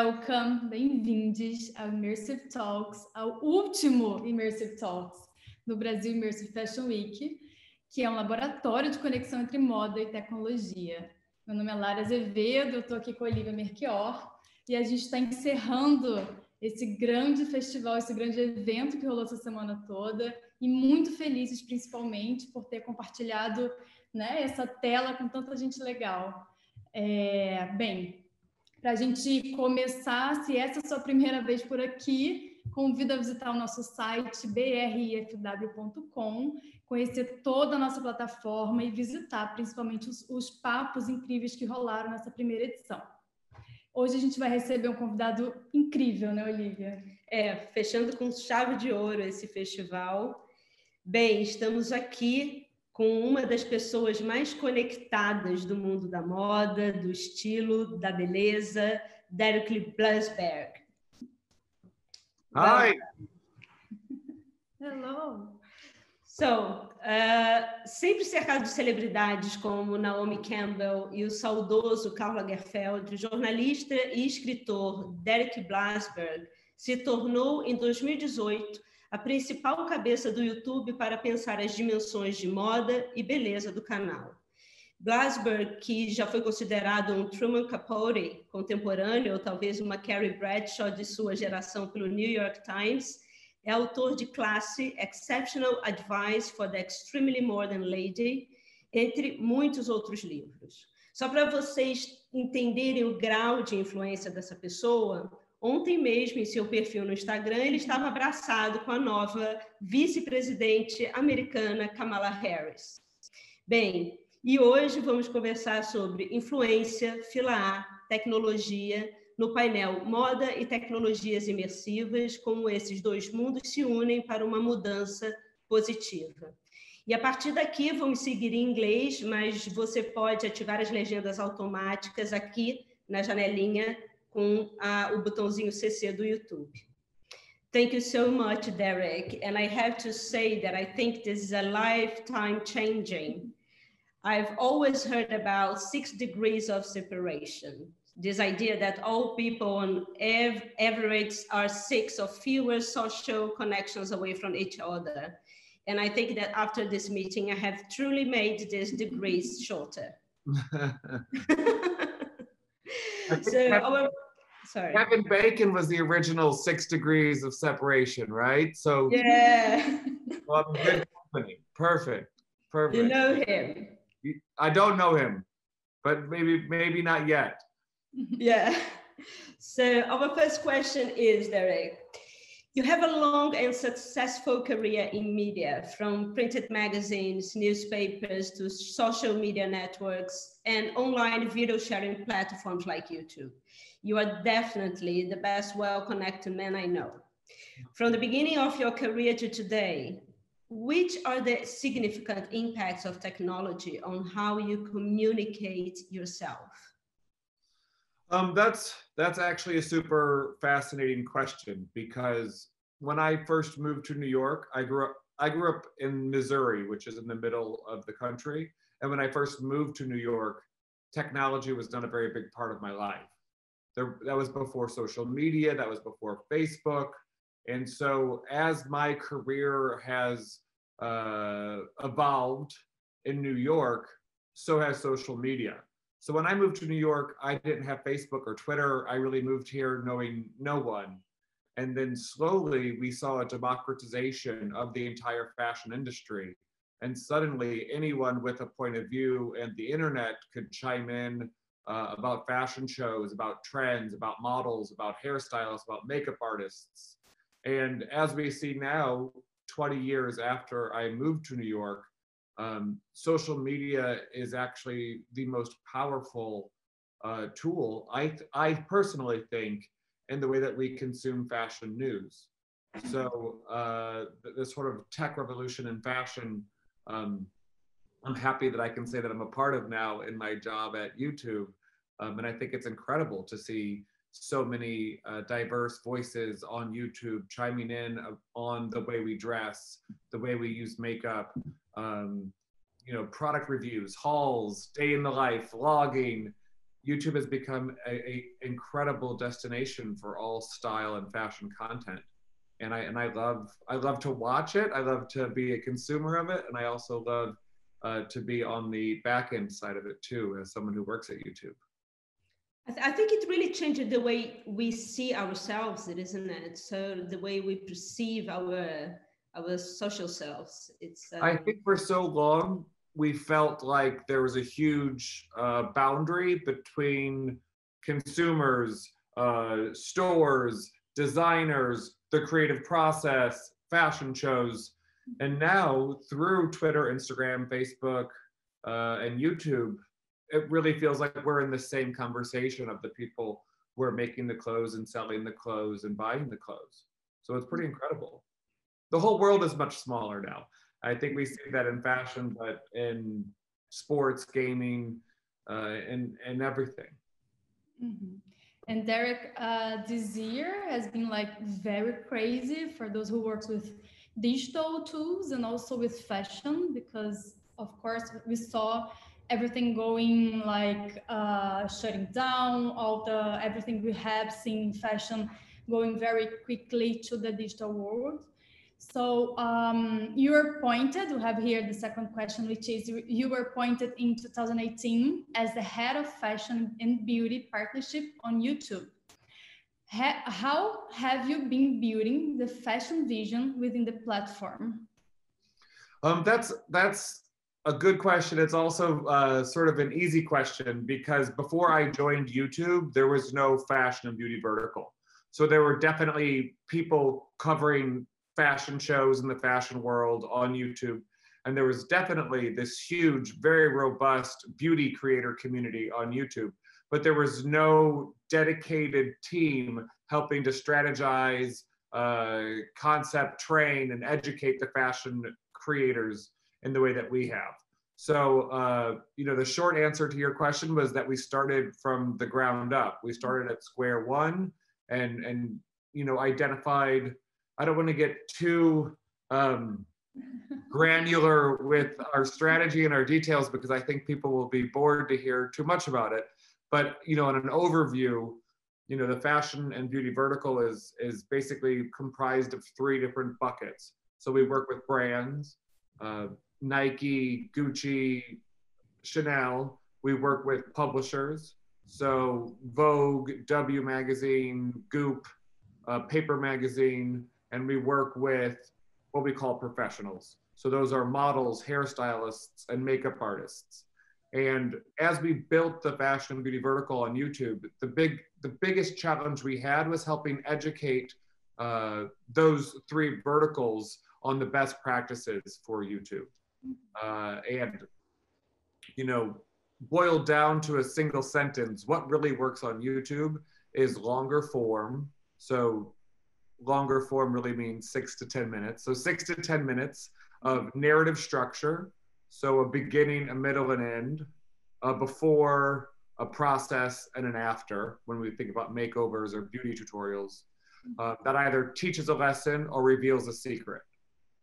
Welcome, bem-vindos ao Immersive Talks, ao último Immersive Talks no Brasil Immersive Fashion Week, que é um laboratório de conexão entre moda e tecnologia. Meu nome é Lara Azevedo, eu estou aqui com a Olivia Merchior e a gente está encerrando esse grande festival, esse grande evento que rolou essa semana toda e muito felizes principalmente por ter compartilhado né, essa tela com tanta gente legal. É, bem, para a gente começar, se essa é a sua primeira vez por aqui, convido a visitar o nosso site brifw.com, conhecer toda a nossa plataforma e visitar principalmente os, os papos incríveis que rolaram nessa primeira edição. Hoje a gente vai receber um convidado incrível, né, Olivia? É, fechando com chave de ouro esse festival. Bem, estamos aqui com uma das pessoas mais conectadas do mundo da moda, do estilo, da beleza, Derek Blasberg. Hi. Hello. So, uh, sempre cercado de celebridades como Naomi Campbell e o saudoso Karl Lagerfeld, o jornalista e escritor Derek Blasberg se tornou, em 2018, a principal cabeça do YouTube para pensar as dimensões de moda e beleza do canal. Blasberg, que já foi considerado um Truman Capote contemporâneo, ou talvez uma Carrie Bradshaw de sua geração pelo New York Times, é autor de classe Exceptional Advice for the Extremely Modern Lady, entre muitos outros livros. Só para vocês entenderem o grau de influência dessa pessoa, Ontem mesmo, em seu perfil no Instagram, ele estava abraçado com a nova vice-presidente americana Kamala Harris. Bem, e hoje vamos conversar sobre influência, fila A, tecnologia, no painel Moda e Tecnologias Imersivas, como esses dois mundos se unem para uma mudança positiva. E a partir daqui vamos seguir em inglês, mas você pode ativar as legendas automáticas aqui na janelinha com botãozinho CC do YouTube. Thank you so much, Derek. And I have to say that I think this is a lifetime changing. I've always heard about six degrees of separation. This idea that all people on average are six or fewer social connections away from each other. And I think that after this meeting, I have truly made these degrees shorter. so our, oh, sorry. Kevin Bacon was the original six degrees of separation, right? So yeah, well, good company. Perfect, perfect. You know him. I don't know him, but maybe maybe not yet. Yeah. So our first question is Derek. You have a long and successful career in media, from printed magazines, newspapers, to social media networks and online video sharing platforms like YouTube. You are definitely the best well connected man I know. From the beginning of your career to today, which are the significant impacts of technology on how you communicate yourself? Um, that's that's actually a super fascinating question because when I first moved to New York, I grew up I grew up in Missouri, which is in the middle of the country. And when I first moved to New York, technology was not a very big part of my life. There, that was before social media, that was before Facebook. And so, as my career has uh, evolved in New York, so has social media. So when I moved to New York, I didn't have Facebook or Twitter. I really moved here knowing no one. And then slowly we saw a democratization of the entire fashion industry. And suddenly anyone with a point of view and the internet could chime in uh, about fashion shows, about trends, about models, about hairstylists, about makeup artists. And as we see now, 20 years after I moved to New York, um, social media is actually the most powerful uh, tool, I, I personally think, in the way that we consume fashion news. So uh, this sort of tech revolution in fashion, um, I'm happy that I can say that I'm a part of now in my job at YouTube. Um, and I think it's incredible to see so many uh, diverse voices on YouTube chiming in on the way we dress, the way we use makeup, um, you know, product reviews, hauls, day in the life, vlogging, YouTube has become a, a, incredible destination for all style and fashion content. And I and I love I love to watch it. I love to be a consumer of it, and I also love uh, to be on the back end side of it too, as someone who works at YouTube. I, th- I think it really changed the way we see ourselves, isn't it? So the way we perceive our our social selves. It's. Um... I think for so long we felt like there was a huge uh, boundary between consumers, uh, stores, designers, the creative process, fashion shows. And now through Twitter, Instagram, Facebook, uh, and YouTube, it really feels like we're in the same conversation of the people who are making the clothes and selling the clothes and buying the clothes. So it's pretty incredible. The whole world is much smaller now. I think we see that in fashion, but in sports, gaming, uh, and and everything. Mm-hmm. And Derek, uh, this year has been like very crazy for those who works with digital tools and also with fashion because of course we saw everything going like uh, shutting down all the everything we have seen in fashion going very quickly to the digital world so um, you were appointed, we have here the second question, which is you were appointed in 2018 as the head of fashion and beauty partnership on YouTube. Ha how have you been building the fashion vision within the platform? Um, that's that's a good question. It's also uh, sort of an easy question because before I joined YouTube, there was no fashion and beauty vertical. So there were definitely people covering fashion shows in the fashion world on YouTube. And there was definitely this huge, very robust beauty creator community on YouTube. But there was no dedicated team helping to strategize, uh, concept, train, and educate the fashion creators in the way that we have. So, uh, you know, the short answer to your question was that we started from the ground up. We started at square one and, and you know, identified I don't want to get too um, granular with our strategy and our details because I think people will be bored to hear too much about it. But you know, in an overview, you know, the fashion and beauty vertical is is basically comprised of three different buckets. So we work with brands, uh, Nike, Gucci, Chanel. We work with publishers, so Vogue, W Magazine, Goop, uh, Paper Magazine, and we work with what we call professionals. So those are models, hairstylists, and makeup artists. And as we built the fashion and beauty vertical on YouTube, the big, the biggest challenge we had was helping educate uh, those three verticals on the best practices for YouTube. Uh, and, you know, boiled down to a single sentence, what really works on YouTube is longer form. So longer form really means six to 10 minutes. So six to 10 minutes of narrative structure. So a beginning, a middle, and end, a before, a process, and an after when we think about makeovers or beauty tutorials uh, that either teaches a lesson or reveals a secret.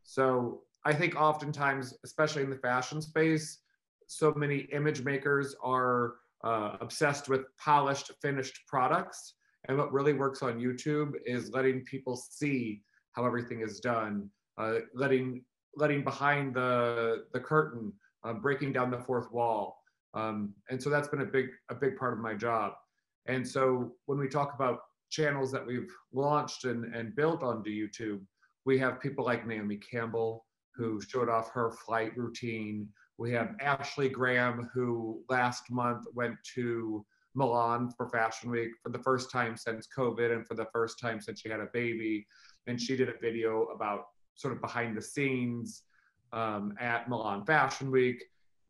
So I think oftentimes, especially in the fashion space, so many image makers are uh, obsessed with polished, finished products and what really works on YouTube is letting people see how everything is done, uh, letting letting behind the the curtain, uh, breaking down the fourth wall. Um, and so that's been a big a big part of my job. And so when we talk about channels that we've launched and, and built onto YouTube, we have people like Naomi Campbell who showed off her flight routine. We have Ashley Graham who last month went to Milan for Fashion Week for the first time since COVID and for the first time since she had a baby. And she did a video about sort of behind the scenes um, at Milan Fashion Week.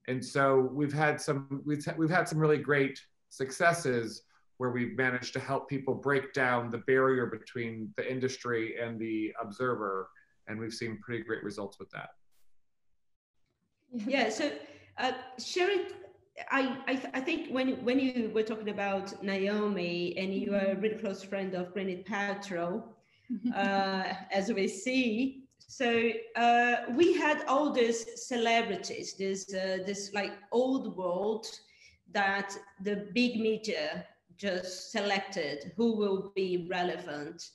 And so we've had some we've, we've had some really great successes where we've managed to help people break down the barrier between the industry and the observer. And we've seen pretty great results with that. Yeah, so uh, Sherry, I, I, I, think when, when you were talking about Naomi and you are a really close friend of Gwyneth Paltrow, uh, as we see, so uh, we had all these celebrities, this, uh, this like old world that the big media just selected who will be relevant.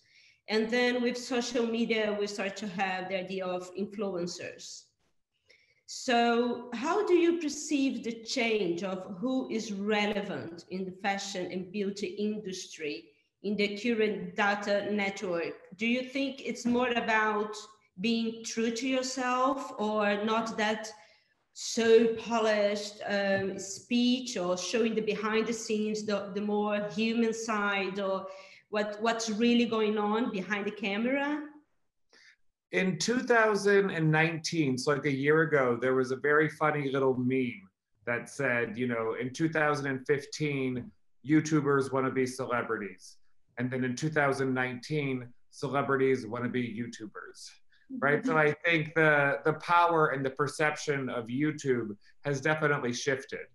And then with social media, we start to have the idea of influencers. So, how do you perceive the change of who is relevant in the fashion and beauty industry in the current data network? Do you think it's more about being true to yourself or not that so polished um, speech or showing the behind the scenes, the, the more human side or what, what's really going on behind the camera? In 2019, so like a year ago, there was a very funny little meme that said, you know, in 2015, YouTubers want to be celebrities. And then in 2019, celebrities want to be YouTubers. Right. so I think the the power and the perception of YouTube has definitely shifted.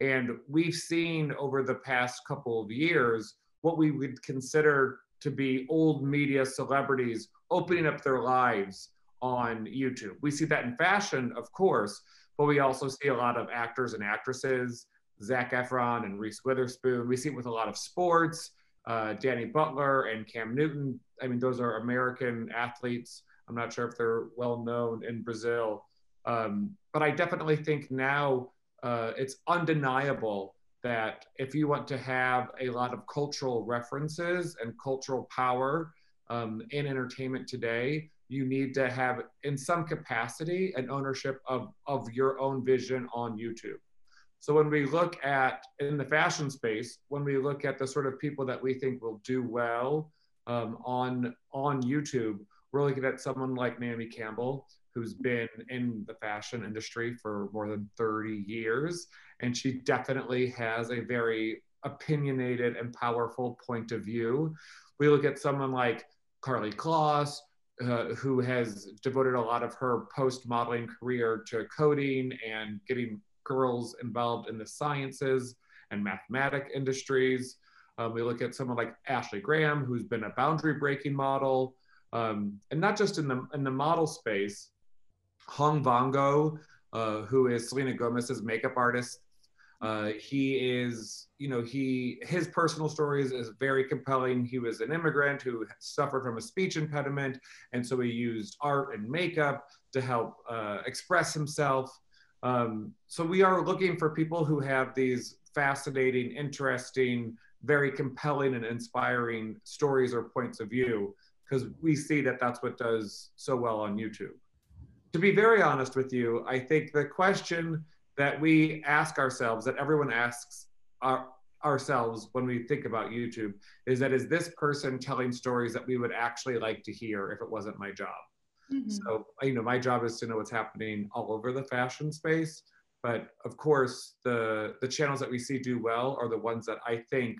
And we've seen over the past couple of years what we would consider to be old media celebrities opening up their lives on YouTube. We see that in fashion, of course, but we also see a lot of actors and actresses, Zac Efron and Reese Witherspoon. We see it with a lot of sports, uh, Danny Butler and Cam Newton. I mean, those are American athletes. I'm not sure if they're well known in Brazil. Um, but I definitely think now uh, it's undeniable that if you want to have a lot of cultural references and cultural power um, in entertainment today, you need to have, in some capacity, an ownership of, of your own vision on YouTube. So when we look at, in the fashion space, when we look at the sort of people that we think will do well um, on, on YouTube, we're looking at someone like Naomi Campbell, who's been in the fashion industry for more than 30 years. And she definitely has a very opinionated and powerful point of view. We look at someone like Karlie Kloss, uh, who has devoted a lot of her post modeling career to coding and getting girls involved in the sciences and mathematic industries. Um, we look at someone like Ashley Graham, who's been a boundary breaking model, um, and not just in the in the model space. Hung Vanngo, uh, who is Selena Gomez's makeup artist, uh, he is, you know, he his personal stories is very compelling. He was an immigrant who suffered from a speech impediment, and so he used art and makeup to help uh, express himself. Um, so we are looking for people who have these fascinating, interesting, very compelling, and inspiring stories or points of view, because we see that that's what does so well on YouTube. To be very honest with you, I think the question that we ask ourselves, that everyone asks our, ourselves when we think about YouTube, is that is this person telling stories that we would actually like to hear if it wasn't my job? Mm-hmm. So, you know, my job is to know what's happening all over the fashion space. But of course, the the channels that we see do well are the ones that I think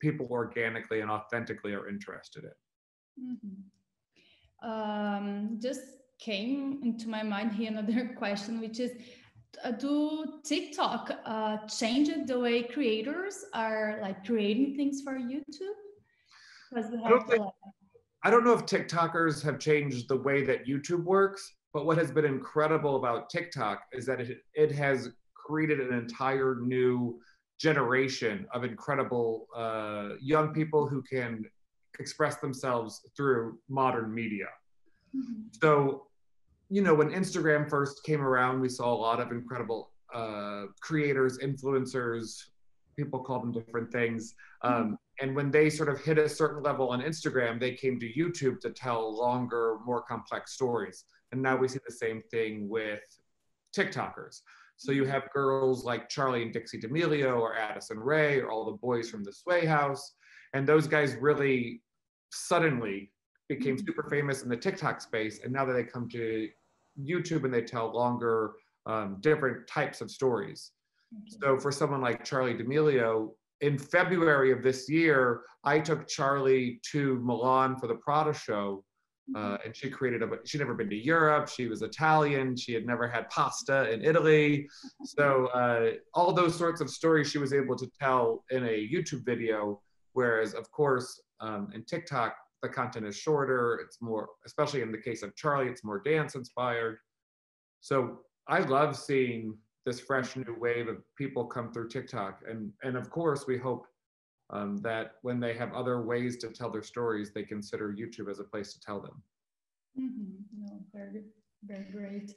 people organically and authentically are interested in. Mm-hmm. Um, just came into my mind here another question, which is uh, do TikTok uh, change the way creators are like creating things for YouTube? Because we have I don't, think, I don't know if TikTokers have changed the way that YouTube works, but what has been incredible about TikTok is that it, it has created an entire new generation of incredible uh, young people who can express themselves through modern media. Mm-hmm. So you know, when Instagram first came around, we saw a lot of incredible uh, creators, influencers, people call them different things. Um, mm-hmm. And when they sort of hit a certain level on Instagram, they came to YouTube to tell longer, more complex stories. And now we see the same thing with TikTokers. So you have girls like Charli and Dixie D'Amelio or Addison Rae or all the boys from the Sway House. And those guys really suddenly became mm-hmm. super famous in the TikTok space, and now that they come to YouTube and they tell longer, um, different types of stories. So for someone like Charli D'Amelio, in February of this year, I took Charli to Milan for the Prada show, uh, mm-hmm. and she created a. She'd never been to Europe. She was Italian. She had never had pasta in Italy. So uh, all those sorts of stories she was able to tell in a YouTube video. Whereas, of course, um, in TikTok, the content is shorter. It's more, especially in the case of Charli, it's more dance inspired. So I love seeing this fresh new wave of people come through TikTok, and and of course we hope um, that when they have other ways to tell their stories, they consider YouTube as a place to tell them. Mm-hmm. No, very, very great.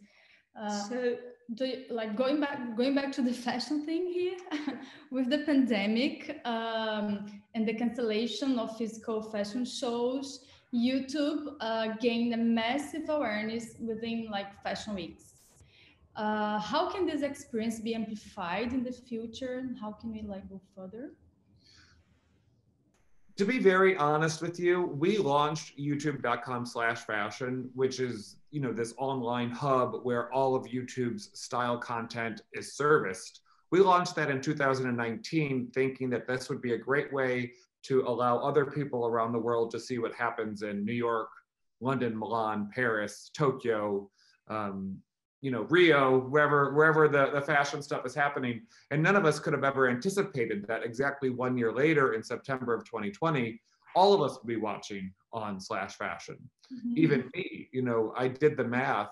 Uh, so, do you, like going back, going back to the fashion thing here, with the pandemic um, and the cancellation of physical fashion shows, YouTube uh, gained a massive awareness within like fashion weeks. Uh, how can this experience be amplified in the future? and How can we like go further? To be very honest with you, we launched youtube.com slash fashion, which is, you know, this online hub where all of YouTube's style content is serviced. We launched that in 2019, thinking that this would be a great way to allow other people around the world to see what happens in New York, London, Milan, Paris, Tokyo, um, you know, Rio, wherever wherever the, the fashion stuff is happening. And none of us could have ever anticipated that exactly one year later in September of 2020, all of us would be watching on slash fashion. Mm-hmm. Even me, you know, I did the math.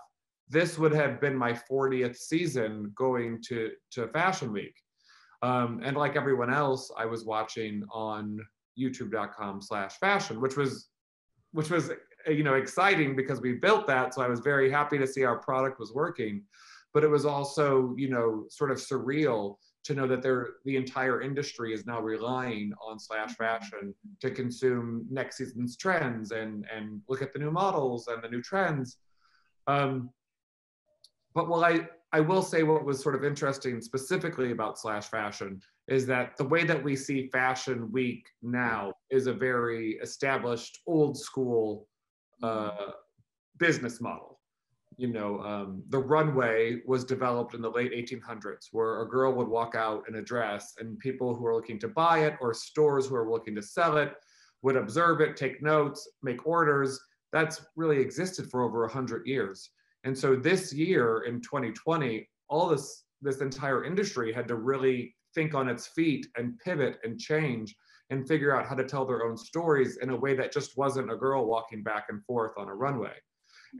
This would have been my 40th season going to, to Fashion Week. Um, and like everyone else, I was watching on youtube.com slash fashion, which was which was you know exciting because we built that so i was very happy to see our product was working but it was also you know sort of surreal to know that there the entire industry is now relying on slash mm-hmm. fashion to consume next season's trends and and look at the new models and the new trends um, but while i i will say what was sort of interesting specifically about slash fashion is that the way that we see fashion week now is a very established old school uh, business model. You know, um, the runway was developed in the late 1800s, where a girl would walk out in a dress, and people who were looking to buy it or stores who are looking to sell it would observe it, take notes, make orders. That's really existed for over 100 years. And so this year in 2020, all this this entire industry had to really think on its feet and pivot and change and figure out how to tell their own stories in a way that just wasn't a girl walking back and forth on a runway.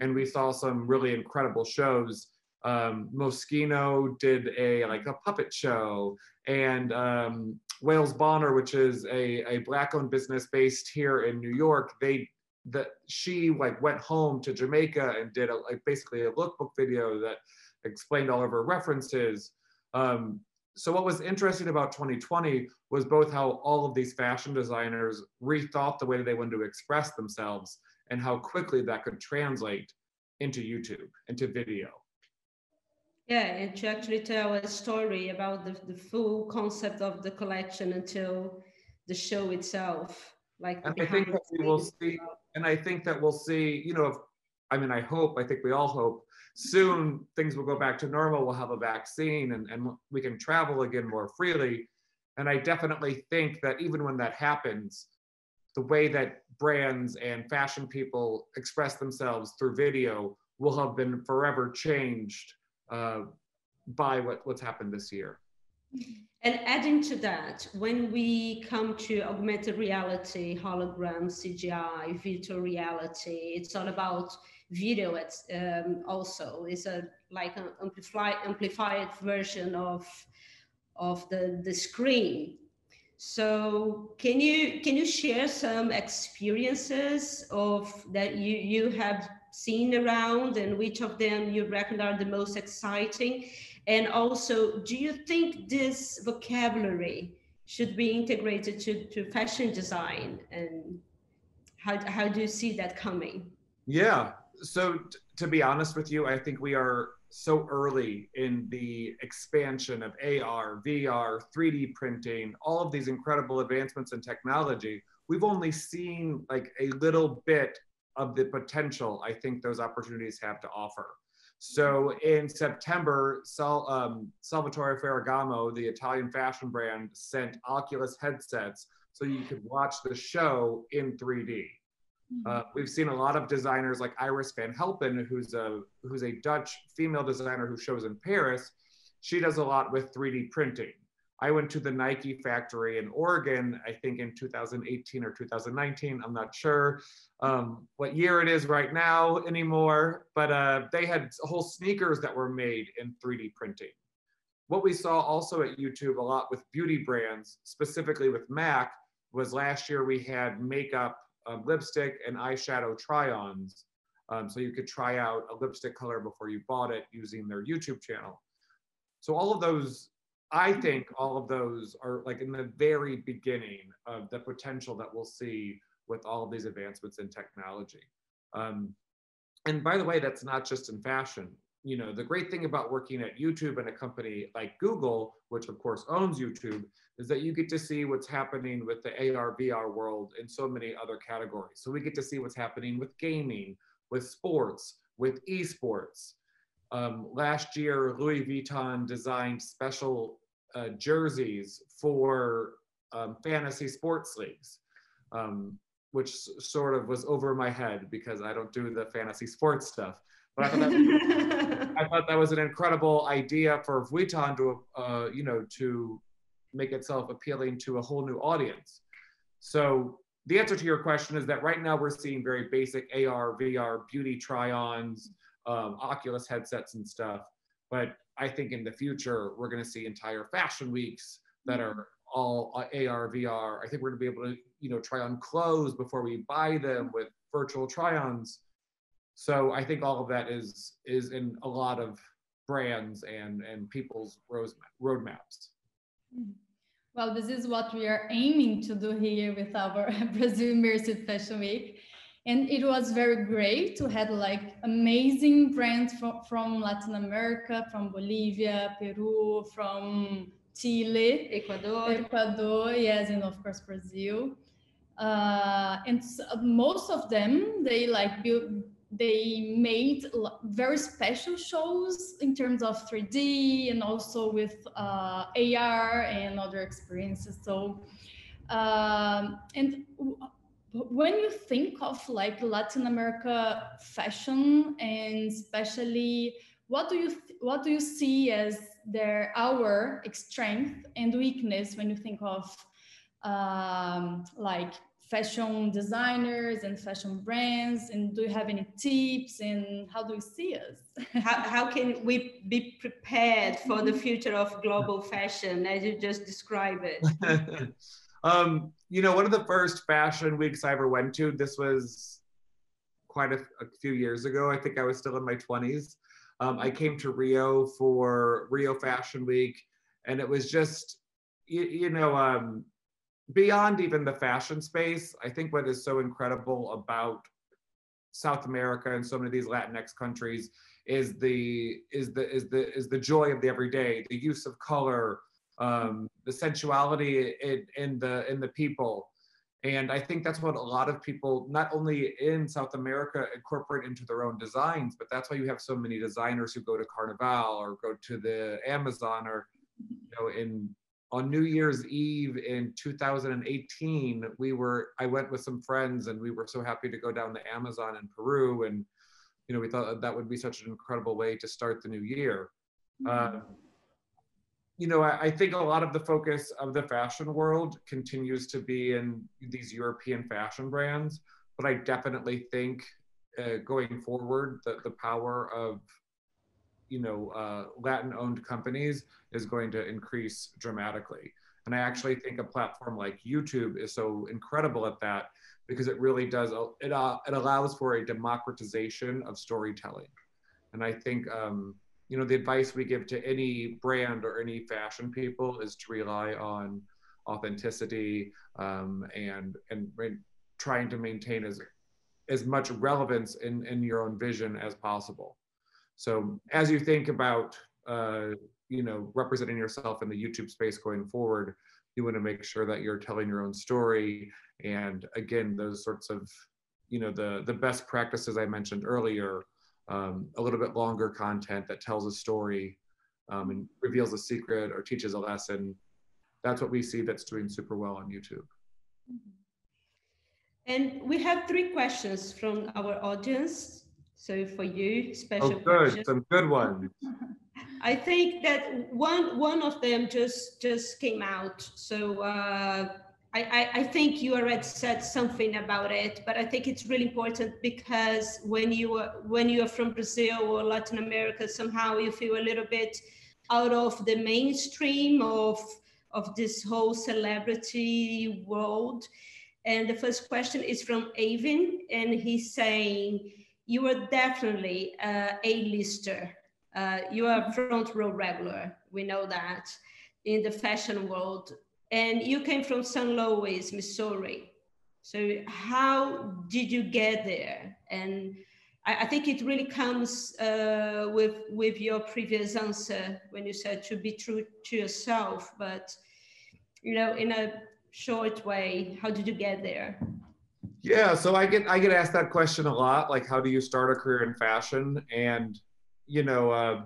And we saw some really incredible shows. Um, Moschino did a like a puppet show, and um, Wales Bonner, which is a, a black-owned business based here in New York, they that she like went home to Jamaica and did a, like basically a lookbook video that explained all of her references. Um, so what was interesting about 2020 was both how all of these fashion designers rethought the way that they wanted to express themselves and how quickly that could translate into YouTube, into video. Yeah, and to actually tell a story about the, the full concept of the collection until the show itself. Like and I think that we will see, and I think that we'll see, you know, if, I mean, I hope, I think we all hope soon things will go back to normal. We'll have a vaccine and, and we can travel again more freely. And I definitely think that even when that happens, the way that brands and fashion people express themselves through video will have been forever changed uh, by what, what's happened this year. And adding to that, when we come to augmented reality, hologram, CGI, virtual reality, it's all about video it's, um, also is a like an amplified amplified version of of the the screen. So can you can you share some experiences of that you you have seen around and which of them you reckon are the most exciting? And also do you think this vocabulary should be integrated to, to fashion design? And how, how do you see that coming? Yeah so t- to be honest with you, I think we are so early in the expansion of AR, VR, 3D printing, all of these incredible advancements in technology. We've only seen like a little bit of the potential I think those opportunities have to offer. So in September, Sal, um, Salvatore Ferragamo, the Italian fashion brand, sent Oculus headsets so you could watch the show in 3D. Uh, mm-hmm. we've seen a lot of designers like Iris van Herpen, who's a who's a Dutch female designer who shows in Paris. She does a lot with 3D printing. I went to the Nike factory in Oregon, I think in 2018 or 2019. I'm not sure um, what year it is right now anymore, but uh, they had whole sneakers that were made in 3D printing. what we saw also at YouTube a lot with beauty brands, specifically with MAC, was last year we had makeup, um, lipstick, and eyeshadow try-ons. Um, so you could try out a lipstick color before you bought it using their YouTube channel. So all of those, I think all of those are like in the very beginning of the potential that we'll see with all of these advancements in technology. Um, and by the way, that's not just in fashion. You know, the great thing about working at YouTube and a company like Google, which of course owns YouTube, is that you get to see what's happening with the AR, VR world in so many other categories. So we get to see what's happening with gaming, with sports, with esports. Um, last year, Louis Vuitton designed special uh, jerseys for um, fantasy sports leagues. Um, which sort of was over my head because I don't do the fantasy sports stuff. But I thought that was, I thought that was an incredible idea for Vuitton to, uh, you know, to make itself appealing to a whole new audience. So the answer to your question is that right now we're seeing very basic AR, VR, beauty try-ons, um, Oculus headsets and stuff. But I think in the future we're going to see entire fashion weeks that are all AR, VR. I think we're going to be able to, you know, try on clothes before we buy them with virtual try-ons. So I think all of that is is in a lot of brands and and people's roadmaps. Well, this is what we are aiming to do here with our Brazil Immersive Fashion Week. And it was very great to have like amazing brands from, from Latin America, from Bolivia, Peru, from Chile, Ecuador, Ecuador, yes, and of course Brazil. Uh, and most of them, they like build, they made very special shows in terms of 3D and also with uh, AR and other experiences. So, um, and when you think of like Latin America fashion and especially what do you what do you see as their our strength and weakness when you think of um, like fashion designers and fashion brands and do you have any tips and how do you see us? How, how can we be prepared for the future of global fashion as you just described it? Um, you know one of the first fashion weeks i ever went to this was quite a, a few years ago. I think i was still in my 20s um, I came to Rio for Rio Fashion Week, and it was just, you, you know, um, beyond even the fashion space. I think what is so incredible about South America and so many of these Latinx countries is the is the is the is the joy of the everyday, the use of color, um, the sensuality in, in the in the people. And I think that's what a lot of people, not only in South America, incorporate into their own designs, but that's why you have so many designers who go to Carnival or go to the Amazon or, you know, in on New Year's Eve in 2018, we were, I went with some friends and we were so happy to go down the Amazon in Peru. And, you know, we thought that would be such an incredible way to start the new year. Mm-hmm. Uh, you know, I, I, think a lot of the focus of the fashion world continues to be in these European fashion brands, but I definitely think uh, going forward, the, the power of, you know, uh, Latin-owned companies is going to increase dramatically. And I actually think a platform like YouTube is so incredible at that because it really does, it, uh, it allows for a democratization of storytelling. And I think, um, you know the advice we give to any brand or any fashion people is to rely on authenticity um, and and trying to maintain as as much relevance in in your own vision as possible so as you think about uh, you know representing yourself in the youtube space going forward you want to make sure that you're telling your own story and again those sorts of you know the the best practices i mentioned earlier um, a little bit longer content that tells a story um, and reveals a secret or teaches a lesson. That's what we see that's doing super well on YouTube. And we have three questions from our audience. So for you, special oh, good, questions. some good ones. I think that one one of them just just came out. So uh, I, I, think you already said something about it, but I think it's really important because when you are, when you are from Brazil or Latin America, somehow you feel a little bit out of the mainstream of, of this whole celebrity world. And the first question is from Avin, and he's saying, you are definitely uh, A-lister. Uh, you are front row regular, we know that, in the fashion world. And you came from St. Louis, Missouri. So how did you get there? And I, I think it really comes uh, with with your previous answer when you said to be true to yourself. But you know, in a short way, how did you get there? Yeah, so I get I get asked that question a lot, like how do you start a career in fashion? And you know, uh,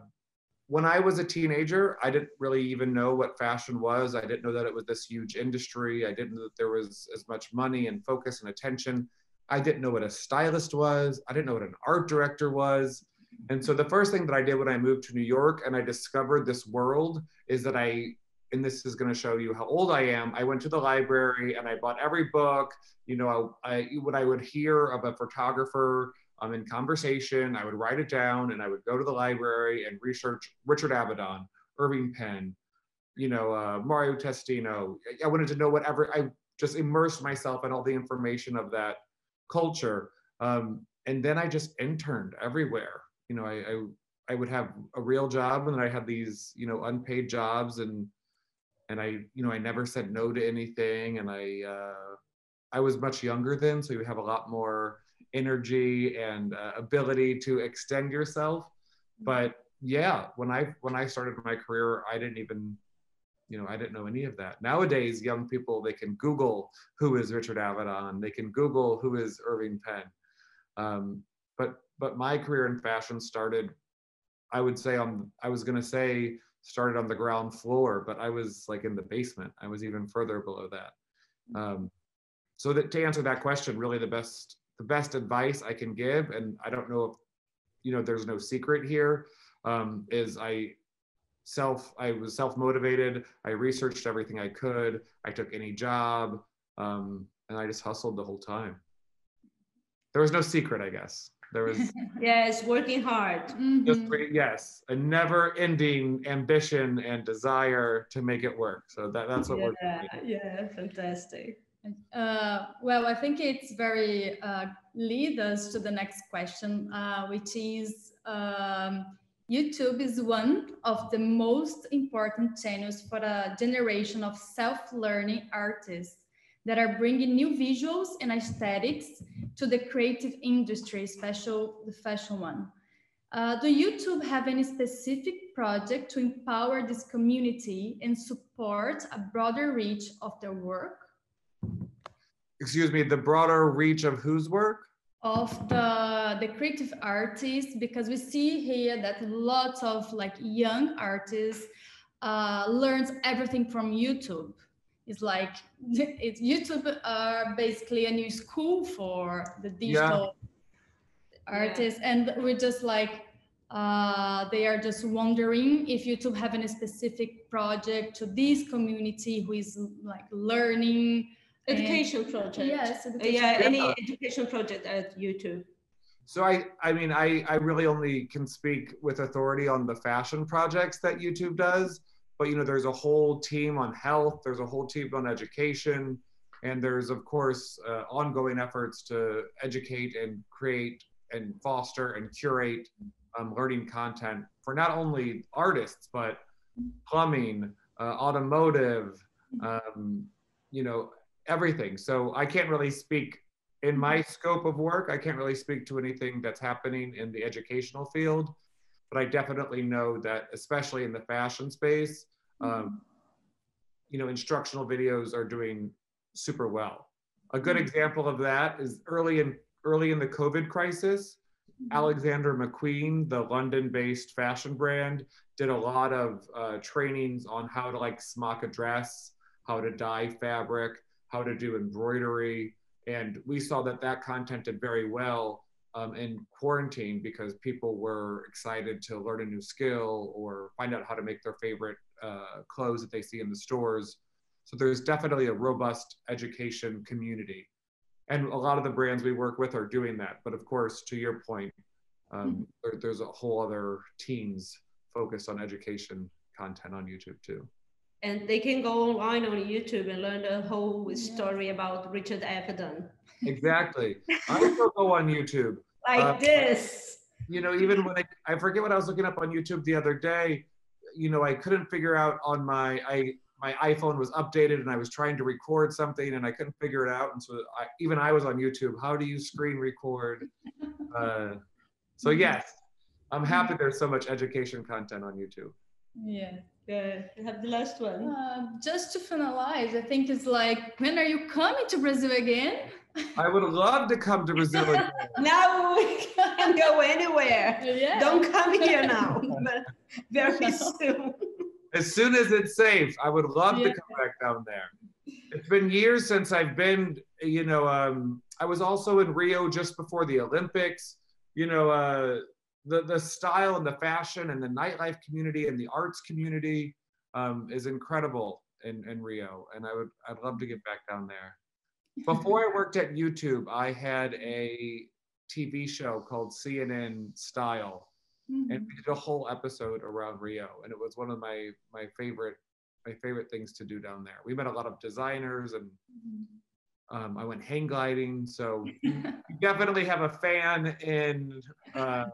when I was a teenager, I didn't really even know what fashion was. I didn't know that it was this huge industry. I didn't know that there was as much money and focus and attention. I didn't know what a stylist was. I didn't know what an art director was. And so the first thing that I did when I moved to New York and I discovered this world is that I, and this is going to show you how old I am. I went to the library and I bought every book. You know, I, I when I would hear of a photographer um, in conversation, I would write it down and I would go to the library and research Richard Avedon, Irving Penn, you know, uh, Mario Testino. I wanted to know whatever. I just immersed myself in all the information of that culture. Um, and then I just interned everywhere. You know, I, I, I would have a real job and then I had these, you know, unpaid jobs and and I, you know, I never said no to anything. And I uh, I was much younger then, so you have a lot more energy and uh, ability to extend yourself. But yeah, when I when I started my career, I didn't even you know, I didn't know any of that. Nowadays, young people, they can Google who is Richard Avedon, they can Google who is Irving Penn. Um, but but my career in fashion started, I would say on, I was gonna say started on the ground floor, but I was like in the basement. I was even further below that. Um, so that to answer that question, really the best the best advice I can give, and I don't know if you know, there's no secret here, um, is I self i was self motivated i researched everything i could. I took any job um, and i just hustled the whole time. There was no secret i guess there was yes working hard mm-hmm. just yes a never ending ambition and desire to make it work so that, that's what yeah, we're doing. yeah fantastic uh, well, I think it's very uh, lead us to the next question, uh, which is um, YouTube is one of the most important channels for a generation of self-learning artists that are bringing new visuals and aesthetics to the creative industry, especially the fashion one. Uh, do YouTube have any specific project to empower this community and support a broader reach of their work? Excuse me, the broader reach of whose work? of the the creative artists because we see here that lots of like young artists uh, learns everything from YouTube. It's like it's YouTube are basically a new school for the digital yeah. artists, yeah. and we're just like uh, they are just wondering if YouTube having a specific project to this community who is like learning education project. Yes, education. yeah, any education project at YouTube. So I, I mean, I, I really only can speak with authority on the fashion projects that YouTube does, but you know, there's a whole team on health, there's a whole team on education, and there's of course uh, ongoing efforts to educate and create and foster and curate um, learning content for not only artists but plumbing, uh, automotive, um, you know, everything. So I can't really speak in my scope of work. I can't really speak to anything that's happening in the educational field, but I definitely know that, especially in the fashion space, um, mm-hmm. you know, instructional videos are doing super well. A good mm-hmm. example of that is early in early in the COVID crisis. Alexander McQueen, the London-based fashion brand, did a lot of uh, trainings on how to like smock a dress, how to dye fabric, how to do embroidery. And we saw that that content did very well um, in quarantine because people were excited to learn a new skill or find out how to make their favorite uh, clothes that they see in the stores. So there's definitely a robust education community. And a lot of the brands we work with are doing that. But of course, to your point, um, mm-hmm. there, there's a whole other teams focused on education content on YouTube too. And they can go online on YouTube and learn the whole story about Richard Avedon. Exactly. I still go on YouTube. Like uh, this. You know, even when I, I forget what I was looking up on YouTube the other day, you know, I couldn't figure out on my, I, my iPhone was updated and I was trying to record something and I couldn't figure it out. And so I, even I was on YouTube. How do you screen record? Uh, so yes, I'm happy there's so much education content on YouTube. Yeah. Yeah, you have the last one. Uh, just to finalize, I think it's like, when are you coming to Brazil again? I would love to come to Brazil again. now we can go anywhere. Yeah. Don't come here now, but very soon. As soon as it's safe, I would love yeah. to come back down there. It's been years since I've been, you know, um, I was also in Rio just before the Olympics. You know, uh, the the style and the fashion and the nightlife community and the arts community um, is incredible in, in Rio, and I would I'd love to get back down there. Before I worked at YouTube, I had a TV show called CNN Style, mm-hmm. and we did a whole episode around Rio, and it was one of my my favorite my favorite things to do down there. We met a lot of designers and. Mm-hmm um, I went hang gliding, so you definitely have a fan in, uh,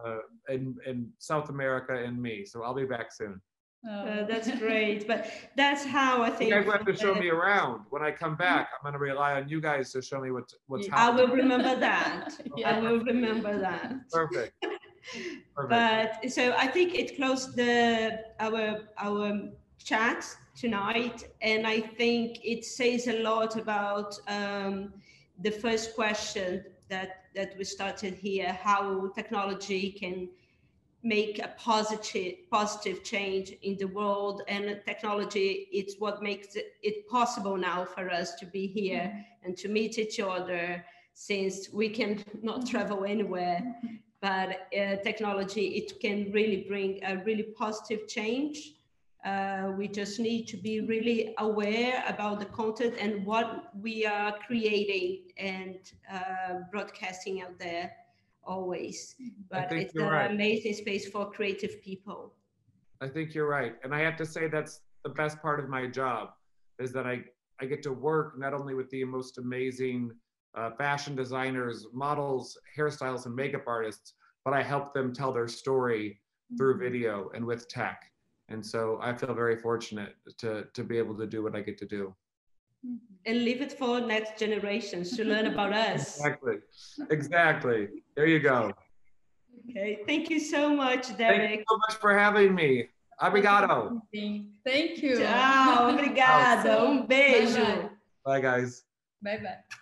in in South America in me. So I'll be back soon. Uh, that's great, but that's how I think. You guys have to show me around when I come back. I'm going to rely on you guys to show me what what's I happening. I will remember that. I will remember that. Perfect. Perfect. But so I think it closed the our our chat tonight. And I think it says a lot about um, the first question that, that we started here, how technology can make a positive positive change in the world and technology it's what makes it, it possible now for us to be here mm-hmm. and to meet each other since we can not mm-hmm. travel anywhere mm-hmm. but uh, technology it can really bring a really positive change uh, we just need to be really aware about the content and what we are creating and uh, broadcasting out there always. But it's an right. amazing space for creative people. I think you're right. And I have to say that's the best part of my job is that I, I get to work not only with the most amazing uh, fashion designers, models, hairstylists, and makeup artists, but I help them tell their story through mm-hmm. video and with tech. And so I feel very fortunate to, to be able to do what I get to do. Mm-hmm. And leave it for next generations to learn about us. Exactly. Exactly. There you go. Okay. Thank you so much, Derek. Thank you so much for having me. Obrigado. Thank you. Tchau, obrigada. Um beijo. Bye, guys. Bye bye.